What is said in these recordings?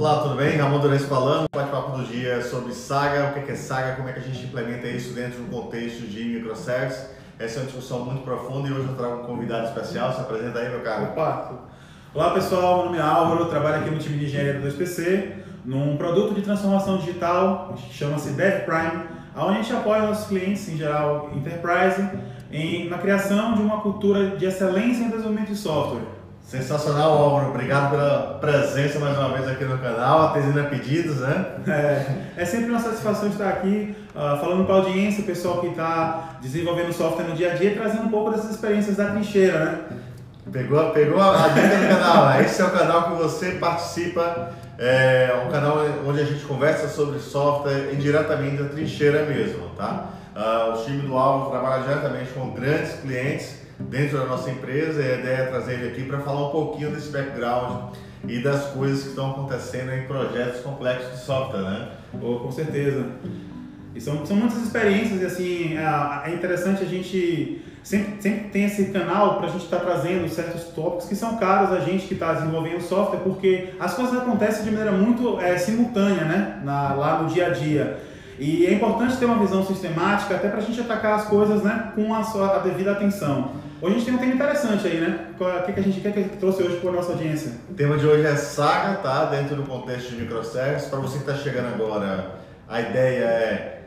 Olá, tudo bem? Ramon Durez falando. Bate-papo do dia sobre Saga, o que é Saga, como é que a gente implementa isso dentro do contexto de microservices. Essa é uma discussão muito profunda e hoje eu trago um convidado especial. Se apresenta aí, meu caro. Opa! Olá pessoal, meu nome é Álvaro, trabalho aqui no time de engenharia do 2PC, num produto de transformação digital que chama-se DevPrime, onde a gente apoia nossos clientes, em geral enterprise, em, na criação de uma cultura de excelência em desenvolvimento de software. Sensacional, Álvaro. Obrigado pela presença mais uma vez aqui no canal, atendendo a pedidos, né? É, é sempre uma satisfação estar aqui uh, falando para a audiência, o pessoal que está desenvolvendo software no dia a dia, trazendo um pouco dessas experiências da trincheira, né? Pegou, pegou a dica do canal. Né? Esse é o canal que você participa, é um canal onde a gente conversa sobre software indiretamente da trincheira mesmo, tá? Uh, o time do Álvaro trabalha diretamente com grandes clientes dentro da nossa empresa e a ideia é trazer ele aqui para falar um pouquinho desse background e das coisas que estão acontecendo em projetos complexos de software, né? Oh, com certeza. E são, são muitas experiências e assim, é, é interessante a gente sempre, sempre tem esse canal para a gente estar tá trazendo certos tópicos que são caros a gente que está desenvolvendo software, porque as coisas acontecem de maneira muito é, simultânea, né? Na, lá no dia a dia. E é importante ter uma visão sistemática até para a gente atacar as coisas né, com a, sua, a devida atenção. Hoje a gente tem um tema interessante aí, né? O que, que a gente quer que trouxe hoje para a nossa audiência? O tema de hoje é saga, tá? Dentro do contexto de microservices. Para você que está chegando agora, a ideia é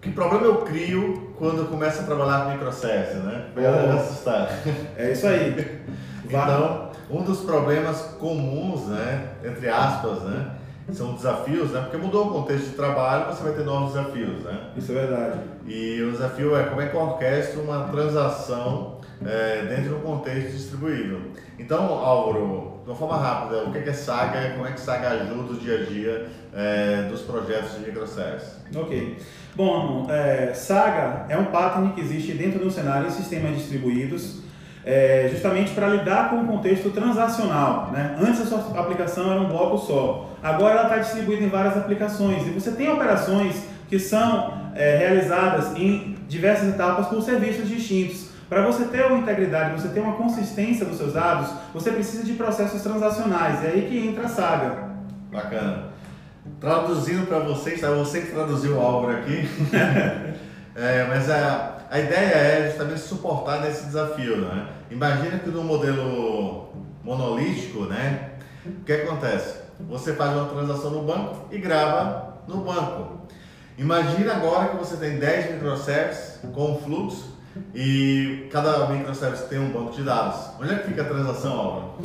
que problema eu crio quando eu começo a trabalhar com microservices, né? Para assustar. É isso aí. então, um dos problemas comuns, né? Entre aspas, né? São desafios, né? Porque mudou o contexto de trabalho, você vai ter novos desafios, né? Isso é verdade. E o desafio é como é que eu orquestro uma transação é, dentro de um contexto distribuído. Então, Álvaro, de uma forma rápida, o que é Saga como é que Saga ajuda o dia a dia é, dos projetos de microservices? Ok. Bom, é, Saga é um pattern que existe dentro de um cenário em sistemas distribuídos é, justamente para lidar com o contexto transacional. Né? Antes a sua aplicação era um bloco só, agora ela está distribuída em várias aplicações e você tem operações que são é, realizadas em diversas etapas por serviços distintos. Para você ter uma integridade, você ter uma consistência dos seus dados, você precisa de processos transacionais. É aí que entra a saga. Bacana. Traduzindo para vocês, tá? Você que traduziu o Álvaro aqui. é, mas a, a ideia é justamente suportar nesse desafio, né? Imagina que no modelo monolítico, né? O que acontece? Você faz uma transação no banco e grava no banco. Imagina agora que você tem 10 microservices com fluxo e cada microservice tem um banco de dados. Onde é que fica a transação, Álvaro?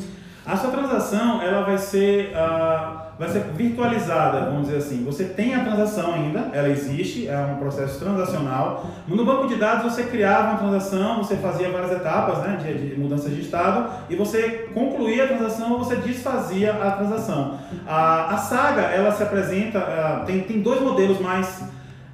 A sua transação ela vai ser uh vai ser virtualizada, vamos dizer assim. Você tem a transação ainda, ela existe, é um processo transacional. No banco de dados você criava uma transação, você fazia várias etapas né, de, de mudança de estado e você concluía a transação ou você desfazia a transação. A, a saga ela se apresenta, uh, tem, tem dois modelos mais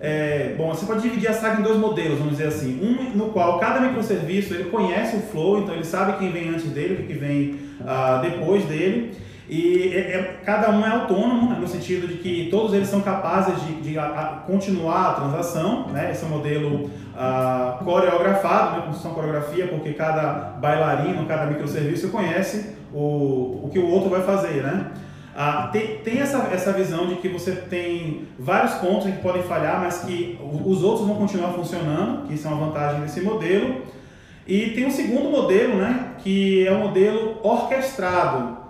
é, bom, você pode dividir a saga em dois modelos, vamos dizer assim. Um no qual cada microserviço ele conhece o flow, então ele sabe quem vem antes dele, o que vem uh, depois dele. E é, é, cada um é autônomo, né, no sentido de que todos eles são capazes de, de a, a continuar a transação. Né? Esse é um modelo ah, coreografado, né? construção coreografia, porque cada bailarino, cada microserviço conhece o, o que o outro vai fazer. Né? Ah, tem, tem essa, essa visão de que você tem vários pontos que podem falhar, mas que os outros vão continuar funcionando, que isso é uma vantagem desse modelo. E tem um segundo modelo, né, que é o modelo orquestrado,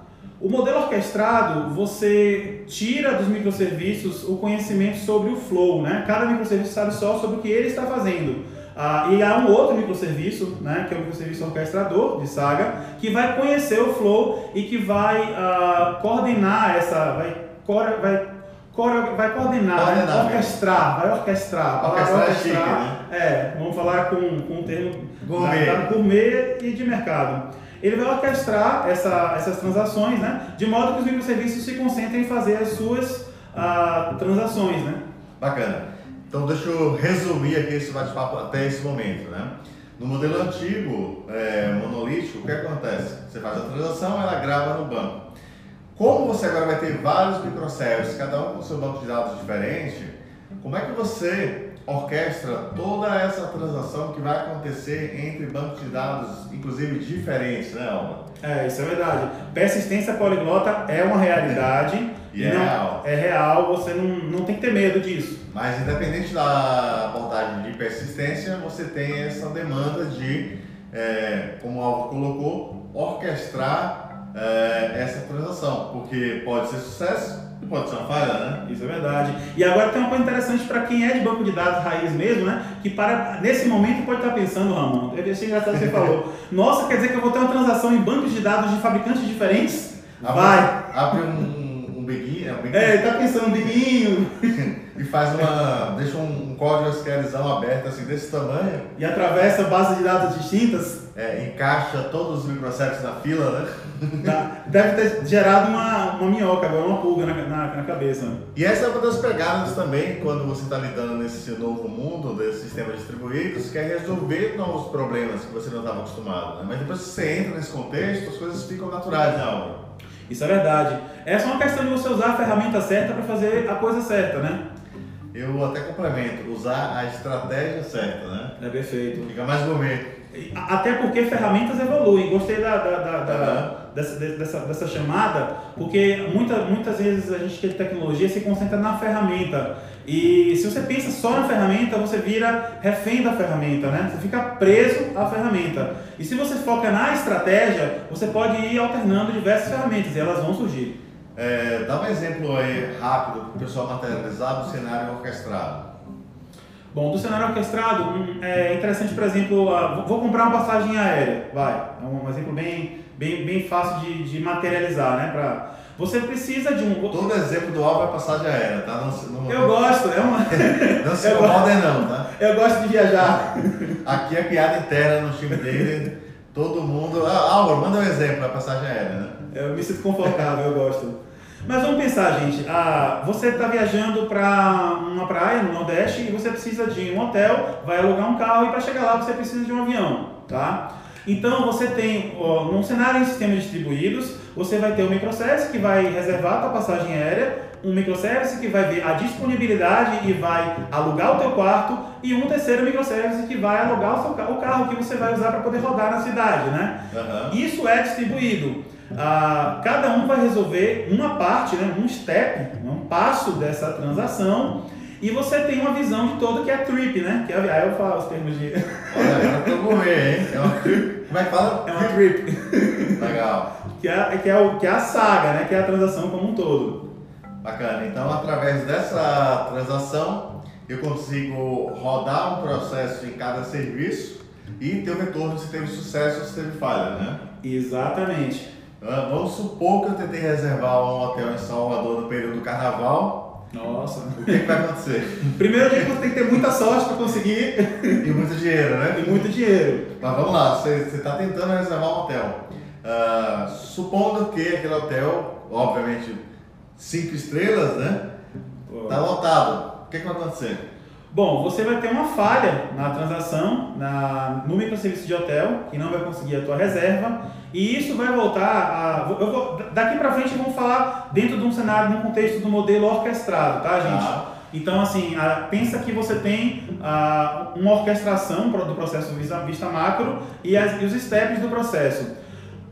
o modelo orquestrado, você tira dos microserviços o conhecimento sobre o flow, né? Cada microserviço sabe só sobre o que ele está fazendo. Ah, e há um outro microserviço, né, que é o microserviço orquestrador de Saga, que vai conhecer o flow e que vai ah, coordenar essa, vai, core, vai, core, vai coordenar, né? orquestrar, vai orquestrar. Orquestrar, orquestrar é, chique, né? é, vamos falar com, com um termo gourmet. Da, da gourmet e de mercado ele vai orquestrar essa, essas transações, né? De modo que os microserviços se concentrem em fazer as suas ah, transações, né? Bacana. Então deixa eu resumir aqui esse bate-papo até esse momento, né? No modelo antigo, é, monolítico, o que acontece? Você faz a transação, ela grava no banco. Como você agora vai ter vários microservices, cada um com seu banco de dados diferente, como é que você orquestra toda essa transação que vai acontecer entre bancos de dados, inclusive diferentes, né, Alba? É, isso é verdade. Persistência poliglota é uma realidade. E é não- real. É real, você não, não tem que ter medo disso. Mas independente da abordagem de persistência, você tem essa demanda de, é, como o Alvo colocou, orquestrar é, essa transação, porque pode ser sucesso e pode ser uma falha, né? Isso é verdade. E agora tem uma coisa interessante para quem é de banco de dados raiz mesmo, né? Que para, nesse momento pode estar pensando, Ramon, eu achei engraçado que você falou, nossa, quer dizer que eu vou ter uma transação em bancos de dados de fabricantes diferentes? Vai! Abre um, um biguinho, é um biguinho É, ele tá pensando, biguinho, e faz uma. deixa um, um código SQLzão aberto assim desse tamanho, e atravessa bases de dados distintas, é, encaixa todos os microservices na fila, né? tá? deve ter gerado uma, uma minhoca, agora uma pulga na, na, na cabeça. E essa é uma das pegadas também quando você está lidando nesse novo mundo desses sistemas distribuídos, que é resolver novos problemas que você não estava acostumado. Né? Mas depois que você entra nesse contexto, as coisas ficam naturais, né? Isso é verdade. É só uma questão de você usar a ferramenta certa para fazer a coisa certa, né? Eu até complemento, usar a estratégia certa, né? É perfeito. Fica mais gourmet. Até porque ferramentas evoluem. Gostei da, da- da- da- Aham. dessa, de- dessa, dessa chamada, porque muita, muitas vezes a gente que é tecnologia se concentra na ferramenta. E se você pensa só na ferramenta, você vira refém da ferramenta, né? Você fica preso à ferramenta. E se você foca na estratégia, você pode ir alternando diversas ferramentas e elas vão surgir. É, dá um exemplo aí rápido para o pessoal materializar do cenário orquestrado. Bom, do cenário orquestrado, hum, é interessante, por exemplo, vou comprar uma passagem aérea, vai, é um exemplo bem, bem, bem fácil de, de materializar, né? Pra, você precisa de um... Todo exemplo do Álvaro é passagem aérea, tá? Não, não, Eu gosto, é uma, não se incomodem não, tá? eu gosto de viajar. Aqui é piada interna no time dele. Todo mundo. Ah, Álvaro, manda um exemplo da passagem aérea, né? Eu me sinto confortável, eu gosto. Mas vamos pensar, gente. Ah, você está viajando para uma praia no Nordeste e você precisa de um hotel, vai alugar um carro e para chegar lá você precisa de um avião, tá? Então você tem, ó, num cenário em sistemas distribuídos, você vai ter um microservice que vai reservar a tua passagem aérea, um microservice que vai ver a disponibilidade e vai alugar o teu quarto e um terceiro microservice que vai alugar o, seu, o carro que você vai usar para poder rodar na cidade, né? Aham. Isso é distribuído. Ah, cada um vai resolver uma parte, né, um step, um passo dessa transação, e você tem uma visão de todo que é trip, né? Que é, aí eu falo os termos de. Olha, eu tô com medo, hein? É uma... Como é que fala? É uma trip. Legal. Que é, que, é o, que é a saga, né? Que é a transação como um todo. Bacana. Então, através dessa transação, eu consigo rodar um processo em cada serviço e ter o retorno se teve sucesso ou se teve falha, né? Exatamente. Ah, Vamos supor que eu tentei reservar um hotel em Salvador no período do carnaval. Nossa. O que, que vai acontecer? Primeiro dia que você tem que ter muita sorte para conseguir E muito dinheiro, né? e muito dinheiro. Mas vamos lá, você está tentando reservar um hotel. Ah, supondo que aquele hotel, obviamente, cinco estrelas, né? Está lotado. O que, que vai acontecer? Bom, você vai ter uma falha na transação, na, no microserviço de hotel, que não vai conseguir a tua reserva, e isso vai voltar a. Eu vou, daqui para frente vamos falar dentro de um cenário, num contexto do modelo orquestrado, tá, gente? Tá. Então, assim, a- pensa que você tem ah, uma orquestração do processo vista, vista macro e, as- e os steps do processo.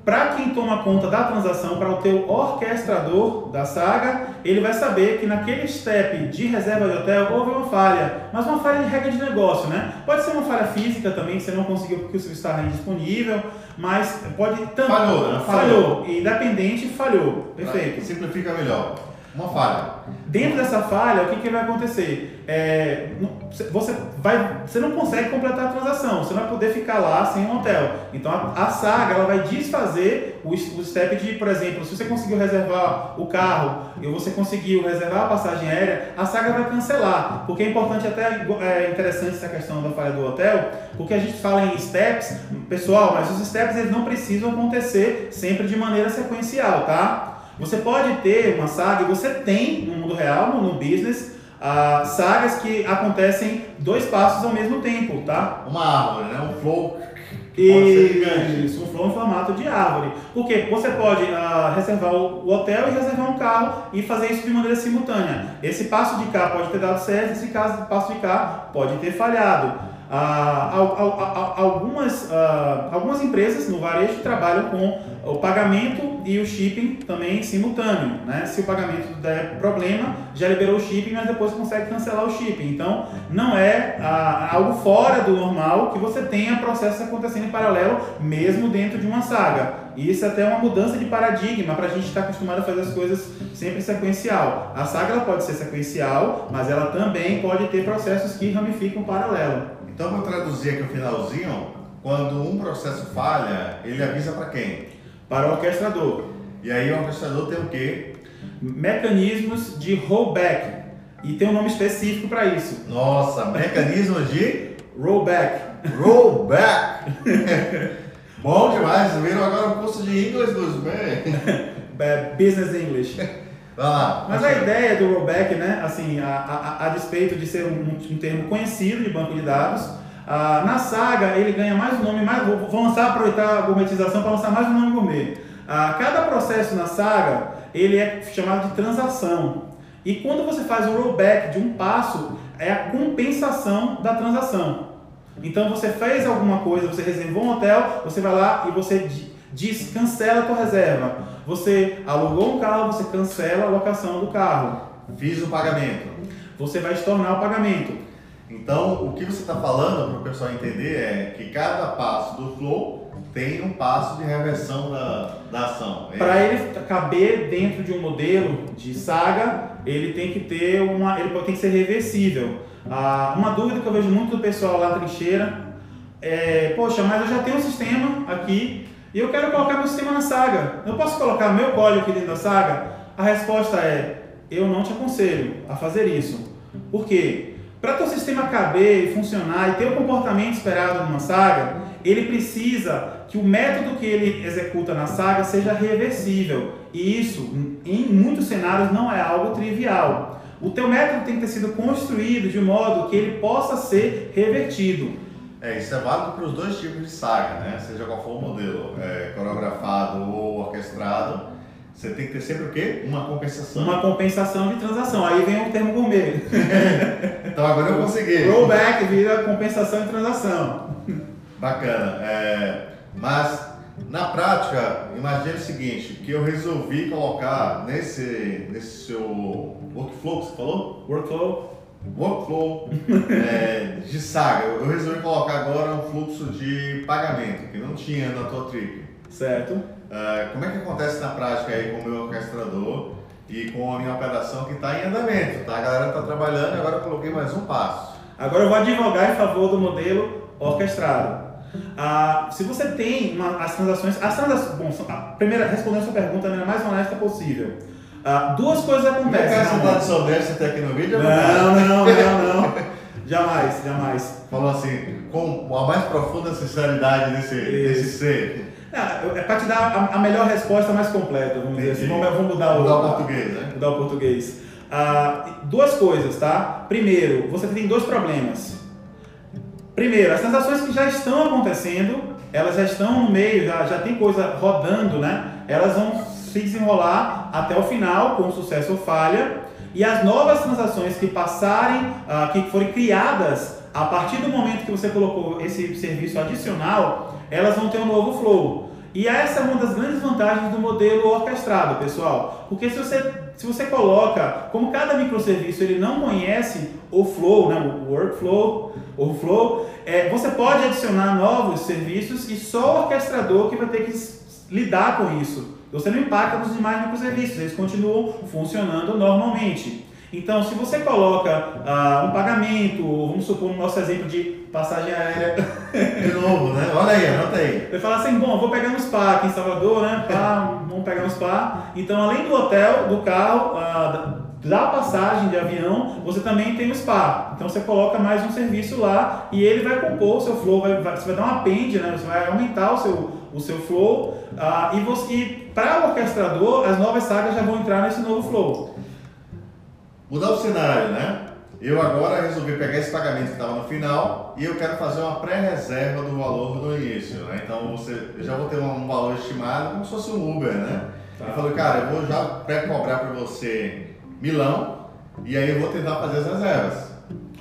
Para quem toma conta da transação, para o teu orquestrador da saga, ele vai saber que naquele step de reserva de hotel houve uma falha, mas uma falha de regra de negócio, né? Pode ser uma falha física também, que você não conseguiu porque o serviço estava indisponível, mas pode também... Falhou, né? Falhou. Independente, falhou. Perfeito. Simplifica melhor. Uma falha. Dentro dessa falha, o que, que vai acontecer? É, você, vai, você não consegue completar a transação, você não vai poder ficar lá sem um hotel. Então a, a saga ela vai desfazer o, o step de, por exemplo, se você conseguiu reservar o carro e você conseguiu reservar a passagem aérea, a saga vai cancelar. Porque é importante, até é interessante essa questão da falha do hotel, porque a gente fala em steps, pessoal, mas os steps eles não precisam acontecer sempre de maneira sequencial, tá? Você pode ter uma saga, você tem no mundo real, no, business, ah, sagas que acontecem dois passos ao mesmo tempo, tá? Uma árvore, né? Um flow. E isso, um flow em formato de árvore. Porque você pode uh, reservar o, hotel e reservar um carro e fazer isso de maneira simultânea. Esse passo de cá pode ter dado certo, esse caso, passo de cá pode ter falhado. Ah, algumas, ah, algumas empresas no varejo trabalham com o pagamento e o shipping também simultâneo. Né? Se o pagamento der problema, já liberou o shipping, mas depois consegue cancelar o shipping. Então, não é ah, algo fora do normal que você tenha processos acontecendo em paralelo, mesmo dentro de uma saga. E isso é até uma mudança de paradigma para a gente estar tá acostumado a fazer as coisas sempre sequencial. A saga ela pode ser sequencial, mas ela também pode ter processos que ramificam paralelo. Então, vou traduzir aqui o finalzinho. Quando um processo falha, ele avisa para quem? Para o orquestrador. E aí o orquestrador tem o quê? Mecanismos de rollback. E tem um nome específico para isso. Nossa, mecanismos de rollback. Rollback. Bom demais, viram agora o curso de inglês dos Business English. Vai lá. Mas a ideia do rollback, né, assim, a, a, a despeito de ser um, um, termo conhecido de banco de dados, ah, na saga ele ganha mais um nome, mais, vou lançar, aproveitar a gourmetização para lançar mais um nome gourmet. Ah, cada processo na saga ele é chamado de transação. E quando você faz o rollback de um passo, é a compensação da transação. Então você fez alguma coisa, você reservou um hotel, você vai lá e você diz cancela a tua reserva. Você alugou um carro, você cancela a locação do carro. Fiz o pagamento. Você vai estornar o pagamento. Então, o que você está falando para o pessoal entender é que cada passo do flow tem um passo de reversão da, da ação. É para ele caber dentro de um modelo de saga, ele tem que ter uma, ele tem que ser reversível. Ah, uma dúvida que eu vejo muito do pessoal lá trincheira é, poxa, mas eu já tenho um sistema aqui e eu quero colocar meu sistema na saga. Eu posso colocar meu código aqui dentro da saga? A resposta é: eu não te aconselho a fazer isso. Por quê? Para teu sistema caber e funcionar e ter o comportamento esperado numa saga, ele precisa que o método que ele executa na saga seja reversível. E isso, em muitos cenários, não é algo trivial. O teu método tem que ter sido construído de modo que ele possa ser revertido. É, isso é válido para os dois tipos de saga, né? Seja qual for o modelo, é, coreografado ou orquestrado, você tem que ter sempre o quê? Uma compensação. Uma compensação de transação. Aí vem o termo gourmet. então agora eu consegui. Rollback vira compensação de transação. Bacana. É, mas na prática, imagine o seguinte, que eu resolvi colocar nesse, nesse seu workflow que você falou? Workflow workflow é, de saga. Eu resolvi colocar agora um fluxo de pagamento que não tinha na tua trip. Certo. Uh, como é que acontece na prática aí com o meu orquestrador e com a minha operação que está em andamento, tá? A galera está trabalhando e agora eu coloquei mais um passo. Agora eu vou advogar em favor do modelo orquestrado. Ah, se você tem uma, as transações, as transações, bom, a primeira respondendo a sua pergunta da maneira mais honesta possível. Ah, duas coisas acontecem. Não é que essa soubesse até aqui no vídeo? Não, não, não, não. jamais, jamais. Falou assim, com a mais profunda sinceridade desse, desse ser. É, é para te dar a, melhor resposta mais completa, vamos Entendi. dizer assim. Vamos, vamos mudar, mudar o, o português, né? Mudar o português. Ah, duas coisas, tá? Primeiro, você tem dois problemas. Primeiro, as transações que já estão acontecendo, elas já estão no meio, já, já tem coisa rodando, né? Elas vão se desenrolar até o final com sucesso ou falha. E as novas transações que passarem, uh, que forem criadas a partir do momento que você colocou esse serviço adicional, elas vão ter um novo flow. E essa é uma das grandes vantagens do modelo orquestrado, pessoal. Porque se você, se você coloca, como cada microserviço ele não conhece o flow, né, o workflow, o flow, é, você pode adicionar novos serviços e só o orquestrador que vai ter que lidar com isso. Você não impacta nos demais microserviços, eles continuam funcionando normalmente. Então, se você coloca uh, um pagamento, vamos supor no nosso exemplo de passagem aérea. De novo, né? Olha aí, anota aí. Você fala assim, bom, vou pegar no spa aqui em Salvador, né? Pá, vamos pegar no spa. Então, além do hotel, do carro, uh, da passagem de avião, você também tem o spa. Então você coloca mais um serviço lá e ele vai compor o seu flow, vai, vai, você vai dar um append, né? Você vai aumentar o seu, o seu flow. Uh, e, e para o orquestrador, as novas sagas já vão entrar nesse novo flow. Mudar o cenário, né? eu agora resolvi pegar esse pagamento que estava no final e eu quero fazer uma pré-reserva do valor no início. Né? Então você, eu já vou ter um valor estimado como se fosse um Uber, né? Tá. Eu falei, cara, eu vou já pré-cobrar para você Milão e aí eu vou tentar fazer as reservas.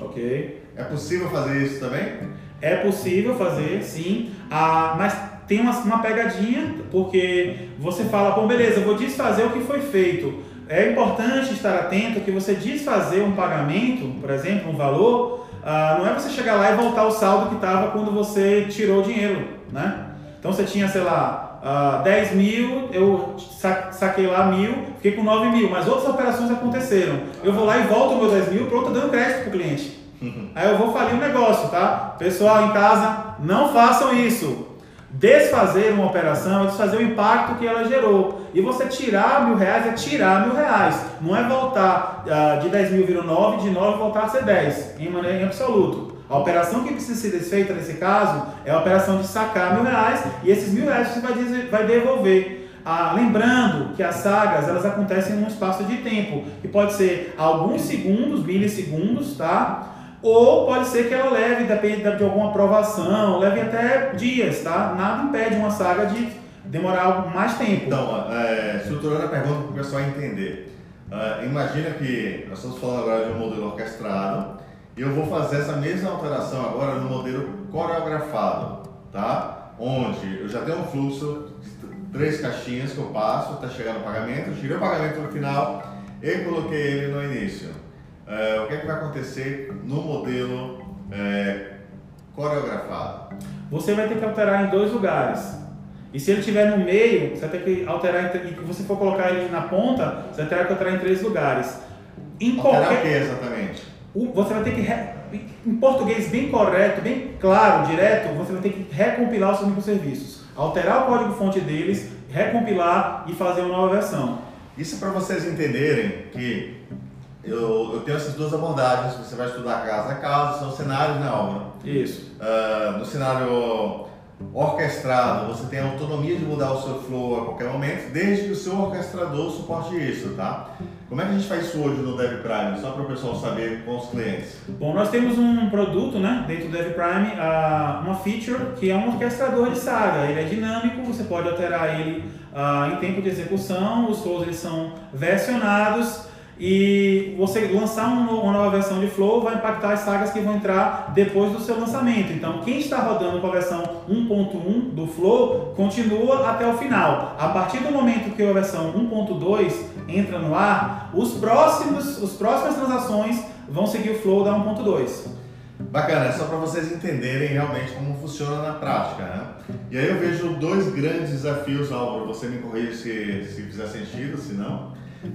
Ok. É possível fazer isso também? É possível fazer, sim. Ah, mas tem uma, uma pegadinha, porque você fala, bom, beleza, eu vou desfazer o que foi feito. É importante estar atento que você desfazer um pagamento, por exemplo, um valor, ah, não é você chegar lá e voltar o saldo que estava quando você tirou o dinheiro, né? Então você tinha, sei lá, ah, 10 mil, eu saquei lá mil, fiquei com 9 mil, mas outras operações aconteceram. Eu vou lá e volto o meu 10 mil, pronto, dando crédito para o cliente. Aí eu vou falir o um negócio, tá? Pessoal em casa, não façam isso. Desfazer uma operação é desfazer o impacto que ela gerou. E você tirar mil reais é tirar mil reais. Não é voltar uh, de 10 mil virou 9, de 9 voltar a ser 10, em maneira em absoluto. A operação que precisa ser desfeita nesse caso é a operação de sacar mil reais e esses mil reais você vai devolver. Ah, lembrando que as sagas elas acontecem num espaço de tempo que pode ser alguns segundos, milissegundos, tá? Ou pode ser que ela leve, depende de alguma aprovação, leve até dias, tá? Nada impede uma saga de demorar mais tempo. Então, é, estruturando a pergunta para o pessoal entender. Uh, imagina que nós estamos falando agora de um modelo orquestrado e eu vou fazer essa mesma alteração agora no modelo coreografado, tá? Onde eu já tenho um fluxo de três caixinhas que eu passo até chegar no pagamento, tirei o pagamento no final e coloquei ele no início. É, o que, é que vai acontecer no modelo é, coreografado? Você vai ter que alterar em dois lugares. E se ele estiver no meio, você vai ter que alterar, e se você for colocar ele na ponta, você vai ter que alterar em três lugares. Em alterar qualquer... o que exatamente? você vai ter que, em português bem correto, bem claro, direto, você vai ter que recompilar os seus microserviços, alterar o código-fonte deles, recompilar e fazer uma nova versão. Isso é para vocês entenderem que eu, eu, tenho essas duas abordagens, você vai estudar casa a casa, são cenários na obra. Isso. Uh, no cenário orquestrado, você tem a autonomia de mudar o seu flow a qualquer momento, desde que o seu orquestrador suporte isso, tá? Como é que a gente faz isso hoje no Dev Prime, só para o pessoal saber com os clientes? Bom, nós temos um produto, né, dentro do Dev Prime, uh, uma feature que é um orquestrador de saga. Ele é dinâmico, você pode alterar ele uh, em tempo de execução, os flows eles são versionados e você lançar uma nova versão de Flow vai impactar as sagas que vão entrar depois do seu lançamento. Então, quem está rodando com a versão 1.1 do Flow continua até o final. A partir do momento que a versão 1.2 entra no ar, os próximos, os próximas transações vão seguir o Flow da 1.2. Bacana, é só para vocês entenderem realmente como funciona na prática. Né? E aí eu vejo dois grandes desafios, Álvaro, você me corrija se, se fizer sentido, se não.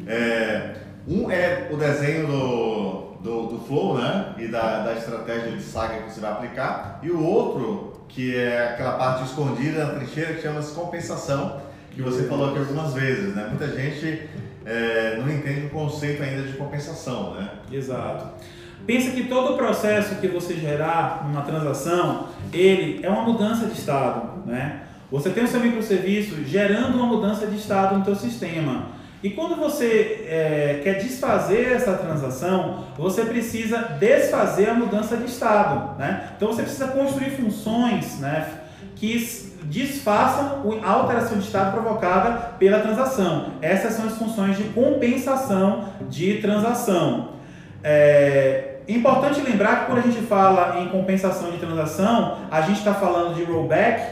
É, um é o desenho do, do, do flow, né? E da, da estratégia de saga que você vai aplicar. E o outro, que é aquela parte escondida na trincheira que chama-se compensação, que você falou aqui algumas vezes, né? Muita gente é, não entende o conceito ainda de compensação, né? Exato. Pensa que todo o processo que você gerar numa transação, ele é uma mudança de estado, né? Você tem o seu microserviço gerando uma mudança de estado no teu sistema. E quando você é, quer desfazer essa transação, você precisa desfazer a mudança de estado. Né? Então você precisa construir funções né, que desfaçam a alteração de estado provocada pela transação. Essas são as funções de compensação de transação. É importante lembrar que quando a gente fala em compensação de transação, a gente está falando de rollback.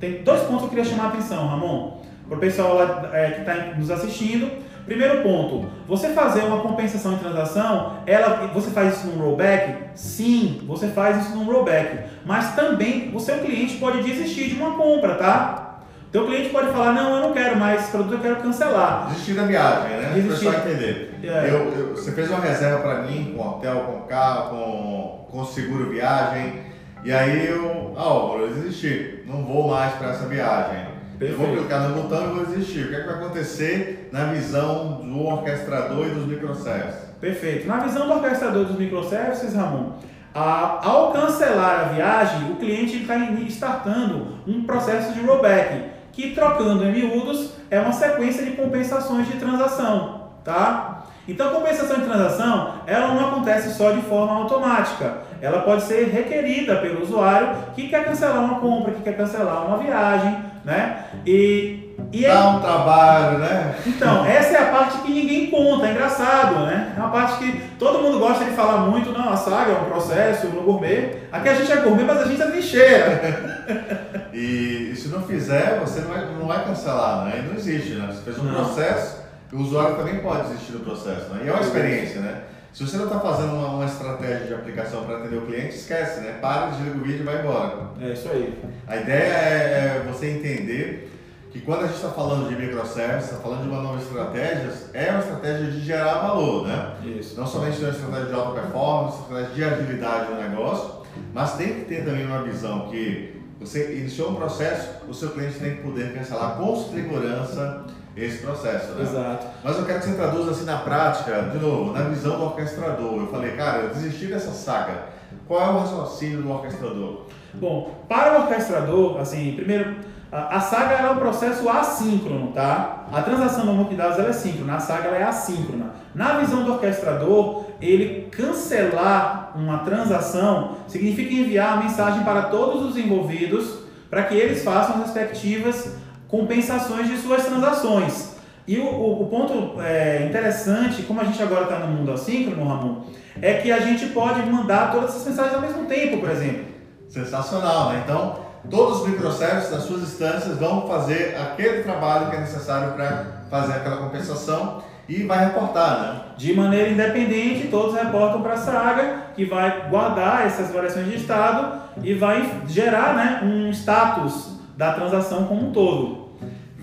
Tem dois pontos que eu queria chamar a atenção, Ramon para o pessoal lá, é, que está nos assistindo. Primeiro ponto, você fazer uma compensação de transação, ela, você faz isso num rollback? Sim, você faz isso num rollback. Mas também o seu cliente pode desistir de uma compra, tá? Teu cliente pode falar, não, eu não quero mais esse produto, eu quero cancelar. Desistir da viagem, né? Para o pessoal entender. É. Eu, eu, você fez uma reserva para mim, com hotel, com carro, com, com seguro viagem, e aí eu, ah, eu desisti, não vou mais para essa viagem. Perfeito. Eu vou clicar no botão e vou existir. O que, é que vai acontecer na visão do orquestrador e dos microservices? Perfeito. Na visão do orquestrador e dos microservices, Ramon, a, ao cancelar a viagem, o cliente está startando um processo de rollback, que trocando em miúdos é uma sequência de compensações de transação, tá? Então, compensação de transação, ela não acontece só de forma automática. Ela pode ser requerida pelo usuário que quer cancelar uma compra, que quer cancelar uma viagem, né? E e Dá um trabalho, né? Então, essa é a parte que ninguém conta, é engraçado, né? É uma parte que todo mundo gosta de falar muito, não, a saga é um processo no gourmet. Aqui a gente é gourmet, mas a gente é lixeira. e, e, se não fizer, você não vai, não vai cancelar, né? E não existe, né? Você fez um não. processo, o usuário também pode desistir do processo, né? E é uma experiência, né? Se você não está fazendo uma, uma, estratégia de aplicação para atender o cliente, esquece, né? Para, desliga o vídeo e vai embora. É isso aí. A ideia é, é você entender que quando a gente está falando de microservices, está falando de uma nova estratégia, é uma estratégia de gerar valor, né? Isso. Não somente uma estratégia de alta performance, uma estratégia de agilidade no negócio, mas tem que ter também uma visão que você iniciou um processo, o seu cliente tem que poder cancelar com segurança esse processo, né? Exato. Mas eu quero que você traduza assim na prática, de novo, na visão do orquestrador. Eu falei, cara, eu desisti dessa saga. Qual é o raciocínio do orquestrador? Bom, para o orquestrador, assim, primeiro a, saga é um processo assíncrono, tá? A transação no banco de dados é síncrona, a saga é assíncrona. Na visão do orquestrador, ele cancelar uma transação significa enviar a mensagem para todos os envolvidos para que eles façam as respectivas compensações de suas transações. E o, o, o ponto é, interessante, como a gente agora está no mundo assíncrono, Ramon, é que a gente pode mandar todas essas mensagens ao mesmo tempo, por exemplo. Sensacional, né? Então, todos os microservices das suas instâncias vão fazer aquele trabalho que é necessário para fazer aquela compensação e vai reportar, né? De maneira independente, todos reportam para a Saga, que vai guardar essas variações de estado e vai gerar né, um status da transação como um todo.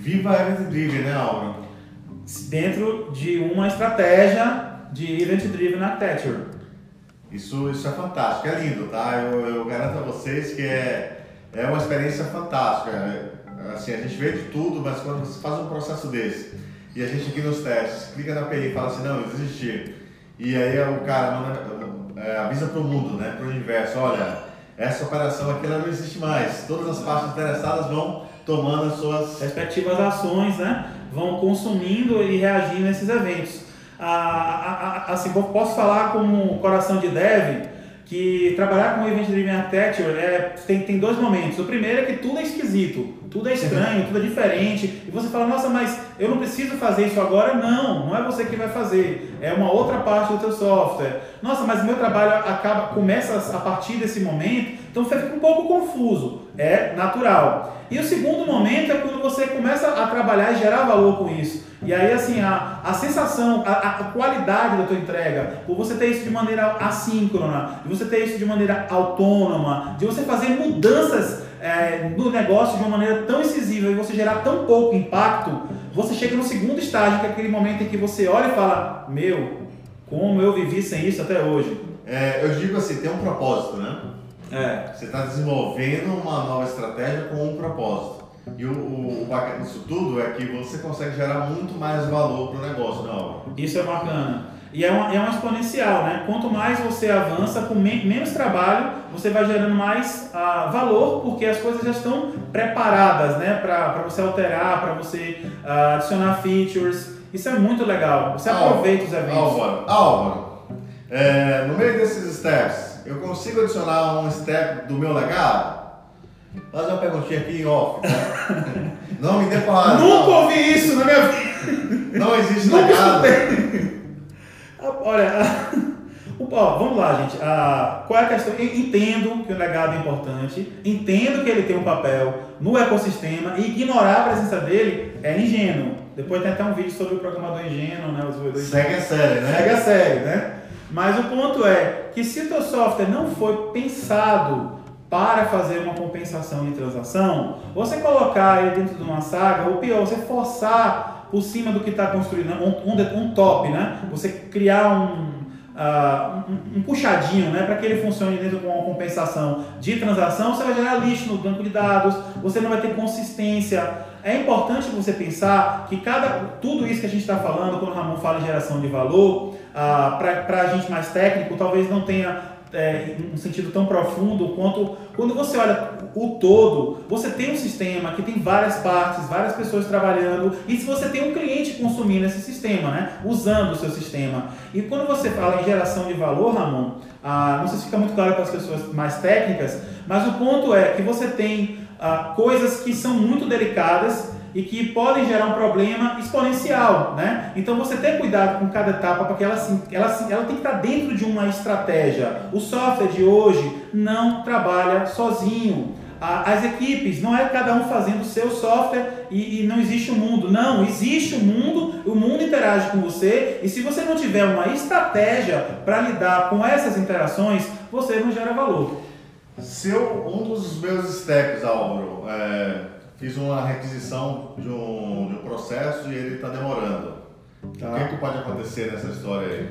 Viva Event Driven, né, Álvaro? Dentro de uma estratégia de Event Driven Architecture. Isso, isso é fantástico, é lindo, tá? Eu, eu garanto a vocês que é é uma experiência fantástica. Assim, a gente vê de tudo, mas quando você faz um processo desse e a gente aqui nos testes clica na API e fala assim, não, desisti. E aí o cara manda, é, avisa para o mundo, né, para o universo, olha, essa operação aqui ela não existe mais. Todas as partes interessadas vão tomando as suas respectivas ações, né? Vão consumindo e reagindo a esses eventos. Ah, assim, posso falar como coração de dev, que trabalhar com Event Driven Architecture é, tem, tem dois momentos. O primeiro é que tudo é esquisito, tudo é estranho, tudo é diferente. E você fala, nossa, mas eu não preciso fazer isso agora. Não, não é você que vai fazer. É uma outra parte do teu software. Nossa, mas meu trabalho acaba, começa a partir desse momento, então você fica um pouco confuso. É natural. E o segundo momento é quando você começa a trabalhar e gerar valor com isso. E aí, assim, a, a sensação, a, a qualidade da tua entrega, por você ter isso de maneira assíncrona, de você ter isso de maneira autônoma, de você fazer mudanças é, no negócio de uma maneira tão incisiva e você gerar tão pouco impacto, você chega no segundo estágio, que é aquele momento em que você olha e fala: Meu, como eu vivi sem isso até hoje. É, eu digo assim: tem um propósito, né? É. Você está desenvolvendo uma nova estratégia com um propósito. E o, o, o bacana disso tudo é que você consegue gerar muito mais valor para o negócio, não? Isso é bacana. E é uma, é uma exponencial, né? Quanto mais você avança, com me, menos trabalho, você vai gerando mais uh, valor, porque as coisas já estão preparadas, né? Para você alterar, para você uh, adicionar features. Isso é muito legal. Você aproveita os eventos. Álvaro, Álvaro é, no meio desses steps, eu consigo adicionar um step do meu legado? Fazer uma perguntinha aqui em off, tá? Não me dê porrada. Nunca não. ouvi isso na minha vida. Não existe legado. Olha, ó, vamos lá, gente. Ah, qual é a questão? Eu entendo que o legado é importante, entendo que ele tem um papel no ecossistema e ignorar a presença dele é ingênuo. Depois tem até um vídeo sobre o programador ingênuo, né? Os Segue a série, né? Segue a série, né? Mas o ponto é que se o teu software não foi pensado para fazer uma compensação de transação, você colocar ele dentro de uma saga, ou pior, você forçar por cima do que está construído, né? um, um, top, né? Você criar um, uh, um, um, puxadinho né? para que ele funcione dentro de uma compensação de transação, você vai gerar lixo no banco de dados, você não vai ter consistência. É importante você pensar que cada tudo isso que a gente está falando, quando o Ramon fala em geração de valor, ah, para a gente mais técnico, talvez não tenha é, um sentido tão profundo quanto quando você olha o todo, você tem um sistema que tem várias partes, várias pessoas trabalhando, e se você tem um cliente consumindo esse sistema, né? usando o seu sistema. E quando você fala em geração de valor, Ramon, ah, não sei se fica muito claro para as pessoas mais técnicas, mas o ponto é que você tem ah, coisas que são muito delicadas e que podem gerar um problema exponencial, né? Então você tem cuidado com cada etapa porque ela, ela, ela tem que estar dentro de uma estratégia. O software de hoje não trabalha sozinho. As equipes, não é cada um fazendo o seu software e, e não existe o um mundo. Não, existe o um mundo, o mundo interage com você e se você não tiver uma estratégia para lidar com essas interações, você não gera valor. Se eu, um dos meus stacks, Álvaro, é fiz uma requisição de um, de um processo e ele está demorando. Tá. O que, é que pode acontecer nessa história aí?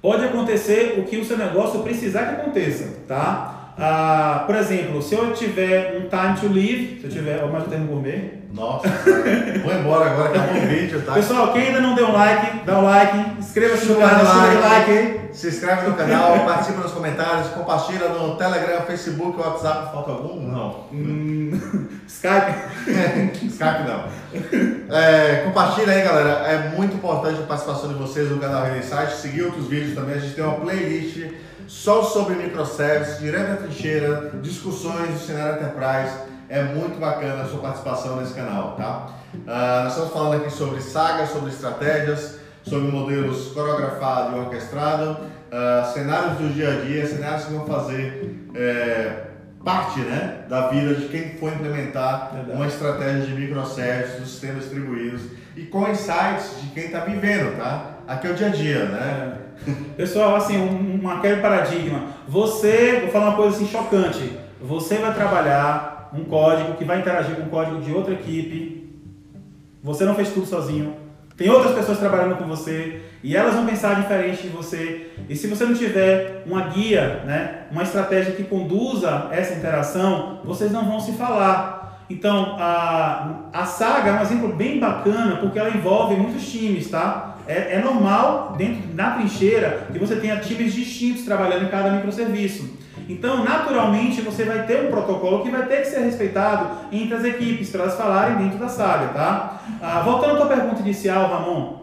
Pode acontecer o que o seu negócio precisar que aconteça, tá? Ah, por exemplo, se eu tiver um time to live, se eu tiver, mais um termo gourmet. Nossa, vou embora agora, acabou o vídeo, tá? Pessoal, quem ainda não deu um like, dá um like, inscreva-se no canal, like, like aí. Se inscreve no canal, participa nos comentários, compartilha no Telegram, Facebook, WhatsApp, falta algum? Não. Hum, Skype? Skype não. É, compartilha aí, galera. É muito importante a participação de vocês no canal Rede Insight. Seguir outros vídeos também. A gente tem uma playlist só sobre microservices, direto da trincheira, discussões do cenário enterprise. É muito bacana a sua participação nesse canal, tá? Uh, nós estamos falando aqui sobre sagas, sobre estratégias, sobre modelos coreografados e orquestrados, uh, cenários do dia a dia, cenários que vão fazer é, parte né, da vida de quem for implementar Verdade. uma estratégia de microservices, dos sistemas distribuídos e com insights de quem está vivendo, tá? Aqui é o dia a dia, né? É. Pessoal, assim, um, um, aquele paradigma. Você, vou falar uma coisa assim chocante. Você vai trabalhar um código que vai interagir com o código de outra equipe. Você não fez tudo sozinho. Tem outras pessoas trabalhando com você e elas vão pensar diferente de você. E se você não tiver uma guia, né, uma estratégia que conduza essa interação, vocês não vão se falar. Então, a, a saga é um exemplo bem bacana porque ela envolve muitos times, tá? é, é normal, dentro na trincheira, que você tenha times distintos trabalhando em cada microserviço. Então, naturalmente, você vai ter um protocolo que vai ter que ser respeitado entre as equipes, para elas falarem dentro da saga, tá? Ah, voltando à tua pergunta inicial, Ramon.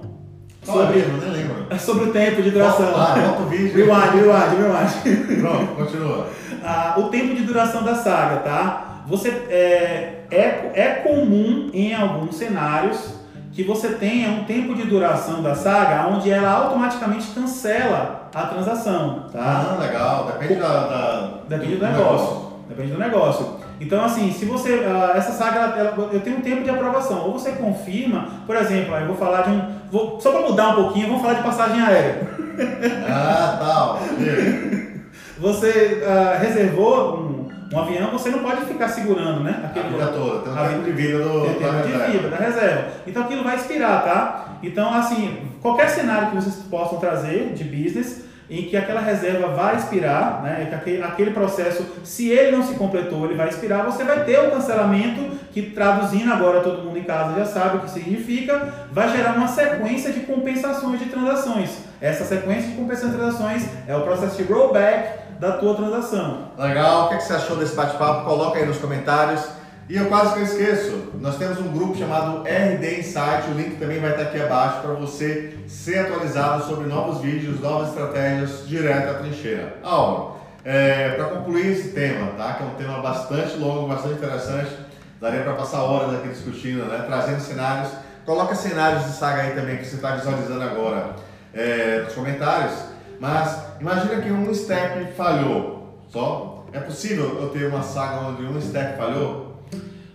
Sobre, não, nem lembro. sobre o tempo de duração. Lá, volta o vídeo. Rewind, rewind, rewind. Pronto, continua. Ah, o tempo de duração da saga, tá? Você, é, é, é comum em alguns cenários que você tenha um tempo de duração da saga onde ela automaticamente cancela a transação. Tá? Ah, legal. Depende da, da Depende do, do negócio. negócio. Depende do negócio. Então, assim, se você. Uh, essa saga, ela, eu tenho um tempo de aprovação. Ou você confirma, por exemplo, eu vou falar de um. Vou, só para mudar um pouquinho, vamos falar de passagem aérea. Ah, tal. você uh, reservou um um avião você não pode ficar segurando, né? Aquele, a vida toda, tem um tempo de vida do, tem tempo de vida, da reserva. Então aquilo vai expirar, tá? Então, assim, qualquer cenário que vocês possam trazer de business, em que aquela reserva vai expirar, né? Que aquele, aquele processo, se ele não se completou, ele vai expirar, você vai ter o cancelamento, que traduzindo agora todo mundo em casa já sabe o que significa, vai gerar uma sequência de compensações de transações. Essa sequência de compensações de transações é o processo de rollback da tua transação. Legal, o que, é que você achou desse bate-papo? Coloca aí nos comentários. E eu quase que esqueço, nós temos um grupo chamado RD Insight, o link também vai estar aqui abaixo para você ser atualizado sobre novos vídeos, novas estratégias direto à trincheira. Aula, é, para concluir esse tema, tá? que é um tema bastante longo, bastante interessante, daria para passar horas aqui discutindo, né? trazendo cenários. Coloca cenários de saga aí também que você está visualizando agora é, nos comentários mas imagina que um step falhou. Só é possível eu ter uma saga onde um step falhou?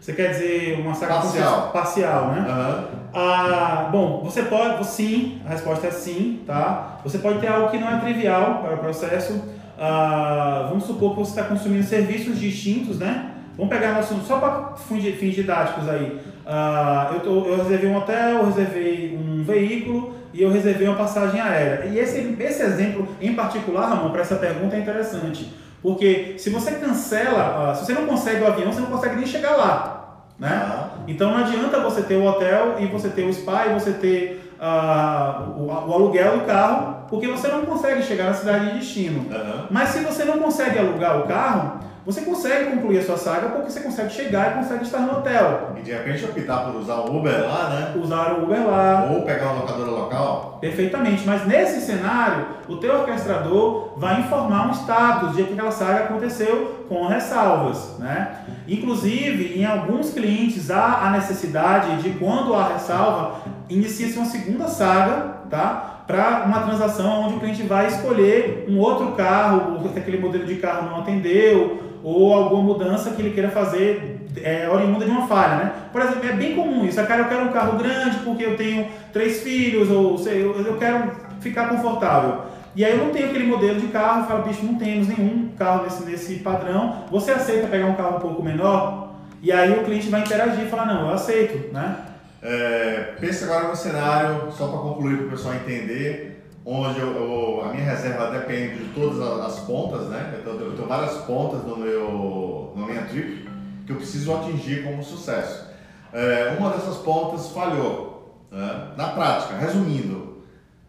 Você quer dizer uma saga parcial, parcial né? Uhum. Ah, bom, você pode, sim, a resposta é sim, tá? Você pode ter algo que não é trivial para o processo. Ah, vamos supor que você está consumindo serviços distintos, né? Vamos pegar nosso, só para fins didáticos aí. Ah, eu, tô, eu reservei um hotel, eu reservei um veículo e eu reservei uma passagem aérea. E esse, esse exemplo em particular, Ramon, para essa pergunta é interessante. Porque se você cancela, uh, se você não consegue o avião, você não consegue nem chegar lá. Né? Ah. Então não adianta você ter o hotel e você ter o spa e você ter uh, o, o, aluguel do carro, porque você não consegue chegar na cidade de destino. Uhum. Mas se você não consegue alugar o carro, você consegue concluir a sua saga porque você consegue chegar e consegue estar no hotel. E de repente optar por usar o Uber lá, né? Usar o Uber lá. Ou pegar uma locadora local. Perfeitamente, mas nesse cenário, o teu orquestrador vai informar um status de que aquela saga aconteceu com ressalvas, né? Inclusive, em alguns clientes há a necessidade de quando há ressalva, inicia-se uma segunda saga, tá? para uma transação onde o cliente vai escolher um outro carro, aquele modelo de carro não atendeu, ou alguma mudança que ele queira fazer é, oriunda de uma falha, né? Por exemplo, é bem comum isso. Cara, eu quero um carro grande porque eu tenho três filhos, ou sei, eu, eu quero ficar confortável. E aí eu não tenho aquele modelo de carro, eu falo, bicho, não temos nenhum carro nesse, nesse padrão. Você aceita pegar um carro um pouco menor? E aí o cliente vai interagir e falar, não, eu aceito, né? É, pense agora no cenário, só para concluir para o pessoal entender, onde eu, eu, a minha reserva depende de todas as pontas, né? Eu, eu tenho várias pontas no meu, na minha trip que eu preciso atingir como sucesso. É, uma dessas pontas falhou. Né? Na prática, resumindo,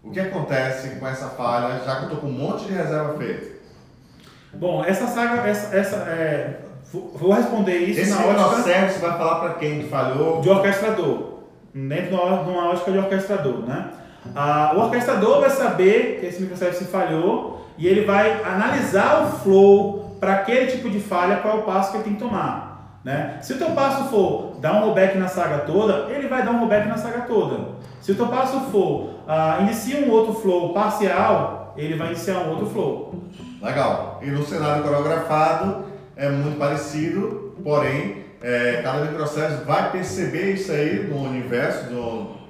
o que acontece com essa falha, já que eu estou com um monte de reserva feita? Bom, essa saga, essa, essa é, vou responder isso Esse na ótica... Esse você vai falar para quem falhou? De orquestrador dentro de uma ótica de orquestrador, né? Ah, o orquestrador vai saber que esse microservice falhou e ele vai analisar o flow para aquele tipo de falha, qual é o passo que ele tem que tomar. Né? Se o teu passo for dar um rollback na saga toda, ele vai dar um rollback na saga toda. Se o teu passo for ah, um outro flow parcial, ele vai iniciar um outro flow. Legal. E no cenário coreografado é muito parecido, porém é, cada microservice vai perceber isso aí no universo do,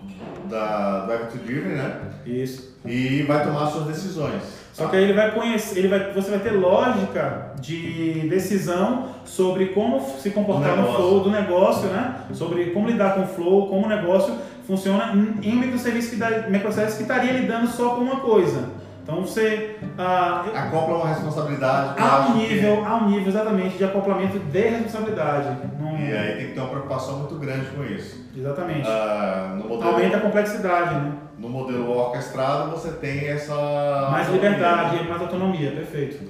da, do Event Driven, né? Isso. E vai tomar suas decisões. Só que aí ele vai conhecer, ele vai, você vai ter lógica de decisão sobre como se comportar no flow do negócio, né? Sobre como lidar com o flow, como o negócio funciona em um microserviço que, microservice que estaria lidando só com uma coisa. Então você. Ah, Acopla uma responsabilidade. Há um nível, há um nível exatamente de acoplamento de responsabilidade. Não... E aí tem que ter uma preocupação muito grande com isso. Exatamente. Ah, modelo, Aumenta a complexidade, né? No modelo orquestrado você tem essa. Mais liberdade, mais autonomia, perfeito.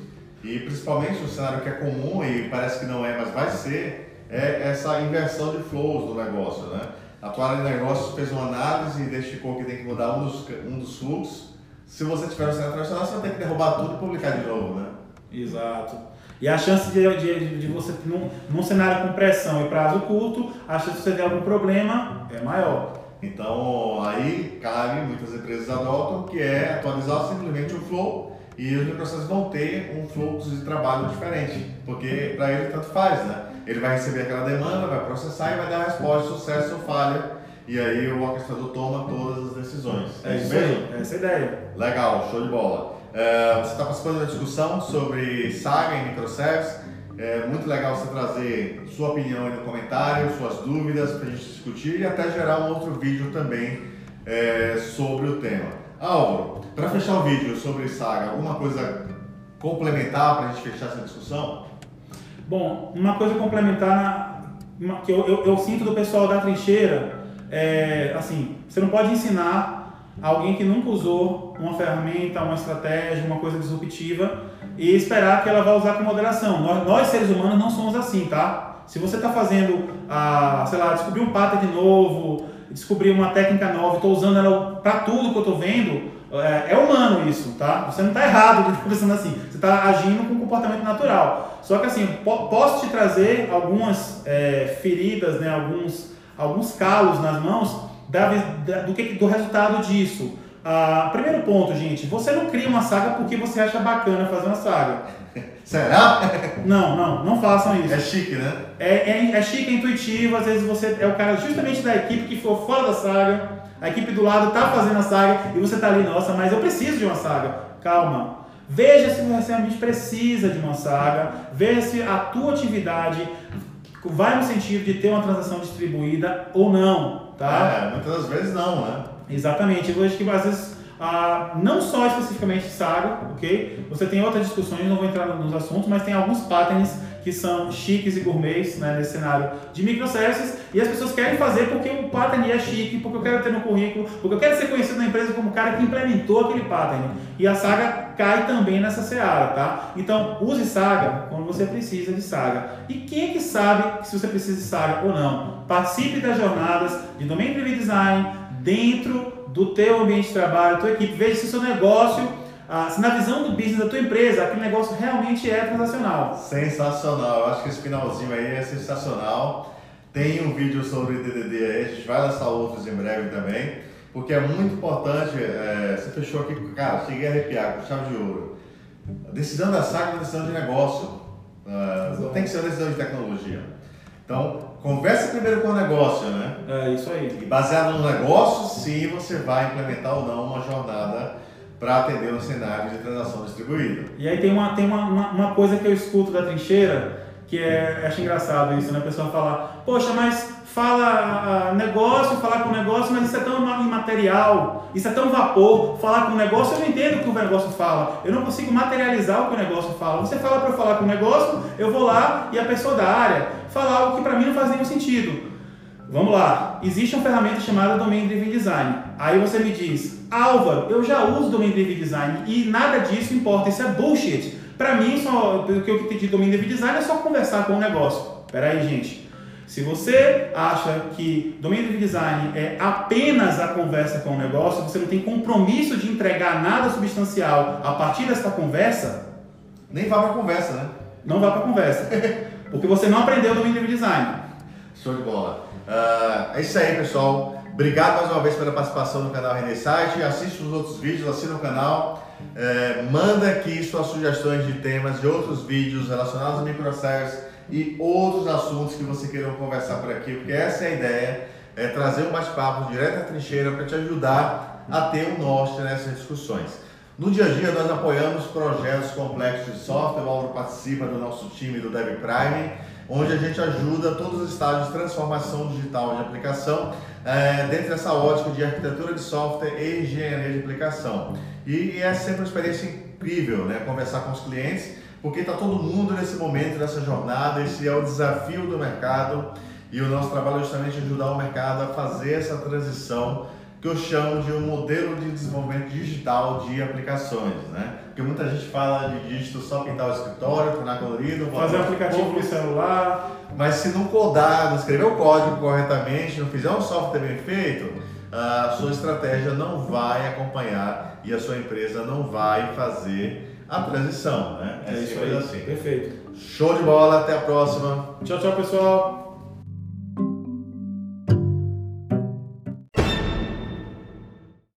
E principalmente o cenário que é comum e parece que não é, mas vai ser, é essa inversão de flows do negócio, né? A área de negócios fez uma análise e identificou que tem que mudar um dos, um dos fluxos se você tiver um cenário tradicional, você vai ter que derrubar tudo e publicar de novo, né? Exato. E a chance de, de, de você, num, num cenário com pressão e prazo curto, a chance de você ter algum problema é maior. Então, aí cabe, muitas empresas adotam, que é atualizar simplesmente o flow e os microservices vão ter um fluxo de trabalho diferente, porque para ele tanto faz, né? Ele vai receber aquela demanda, vai processar e vai dar a resposta, sucesso ou falha e aí o orquestrador toma todas as decisões. É, isso aí, é essa a ideia. Legal, show de bola. É, você está participando da discussão sobre saga em microservices. É muito legal você trazer sua opinião aí no comentário, suas dúvidas para a gente discutir e até gerar um outro vídeo também é, sobre o tema. Álvaro, para fechar o vídeo sobre saga, alguma coisa complementar para a gente fechar essa discussão? Bom, uma coisa complementar que eu, eu, eu sinto do pessoal da trincheira é, assim, você não pode ensinar alguém que nunca usou uma ferramenta, uma estratégia, uma coisa disruptiva e esperar que ela vá usar com moderação. Nós, nós seres humanos não somos assim, tá? Se você está fazendo, ah, sei lá, descobrir um pattern novo, descobrir uma técnica nova, estou usando ela para tudo que eu estou vendo, é, é, humano isso, tá? Você não está errado de pensando assim. Você está agindo com um comportamento natural. Só que assim, posso te trazer algumas é, feridas, né? Alguns alguns calos nas mãos da, da, do, que, do resultado disso. Ah, primeiro ponto, gente, você não cria uma saga porque você acha bacana fazer uma saga. Será? Não, não, não façam isso. É chique, né? É, é, é chique, é intuitivo, às vezes você é o cara justamente da equipe que for fora da saga, a equipe do lado está fazendo a saga e você está ali, nossa, mas eu preciso de uma saga. Calma. Veja se você realmente precisa de uma saga, veja se a tua atividade vai no sentido de ter uma transação distribuída ou não, tá? É, muitas vezes não, né? Exatamente. Eu acho que às vezes, ah, não só especificamente Saga, ok? Você tem outras discussões, não vou entrar nos assuntos, mas tem alguns patterns que são chiques e gourmets né, nesse cenário de microservices e as pessoas querem fazer porque o pattern é chique, porque eu quero ter no currículo, porque eu quero ser conhecido na empresa como o cara que implementou aquele pattern. E a Saga cai também nessa seara, tá? Então, use Saga quando você precisa de Saga. E quem é que sabe se você precisa de Saga ou não? Participe das jornadas de Domain Driven Design dentro do teu ambiente de trabalho, tua equipe, veja se seu negócio, ah, se na visão do business da tua empresa, aquele negócio realmente é transacional. Sensacional, eu acho que esse finalzinho aí é sensacional. Tem um vídeo sobre DDD aí, a gente vai lançar outros em breve também, porque é muito importante, é, você fechou aqui, cara, cheguei a arrepiar com chave de ouro. A decisão da SAC é uma decisão de negócio, não tem que ser uma decisão de tecnologia. Então, converse primeiro com o negócio, né? É isso aí. E baseado no negócio, sim, você vai implementar ou não uma jornada para atender um cenário de transação distribuída. E aí tem uma, tem uma, uma, uma coisa que eu escuto da trincheira, que é, acho engraçado isso, né? A pessoa fala, poxa, mas fala uh, negócio, falar com negócio, mas isso é tão imaterial, isso é tão vapor. Falar com negócio, eu não entendo o que o negócio fala, eu não consigo materializar o que o negócio fala. Você fala para eu falar com o negócio, eu vou lá e a pessoa da área fala algo que para mim não faz nenhum sentido. Vamos lá, existe uma ferramenta chamada Domain Driven Design. Aí você me diz, Álvaro, eu já uso Domain Driven Design e nada disso importa, isso é bullshit. Para mim, só, o que eu entendi de Domain Driven Design é só conversar com o negócio. Peraí, gente. Se você acha que domínio de design é apenas a conversa com o negócio, você não tem compromisso de entregar nada substancial a partir dessa conversa, nem vá para a conversa, né? Não vá para a conversa. porque você não aprendeu domínio de design. Show de bola. Uh, é isso aí, pessoal. Obrigado mais uma vez pela participação no canal Renesite. Assiste os outros vídeos, assina o canal. É, manda aqui suas sugestões de temas de outros vídeos relacionados a microservices e outros assuntos que você queira conversar por aqui, porque essa é a ideia, é trazer um bate-papo direto à trincheira para te ajudar a ter um norte nessas discussões. No dia a dia nós apoiamos projetos complexos de software, o Álvaro participa do nosso time do Dev Prime, onde a gente ajuda todos os estágios de transformação digital de aplicação é, dentro dessa ótica de arquitetura de software e engenharia de aplicação. E, e é sempre uma experiência incrível, né? Conversar com os clientes porque está todo mundo nesse momento, nessa jornada, esse é o desafio do mercado e o nosso trabalho é justamente ajudar o mercado a fazer essa transição que eu chamo de um modelo de desenvolvimento digital de aplicações, né? Porque muita gente fala de dígito só pintar o escritório, tornar colorido, fazer um aplicativo no celular, mas se não codar, não escrever o código corretamente, não fizer um software bem feito, a sua estratégia não vai acompanhar e a sua empresa não vai fazer a transição, né? É, é isso aí. Assim. Perfeito. Show de bola, até a próxima. Tchau, tchau, pessoal.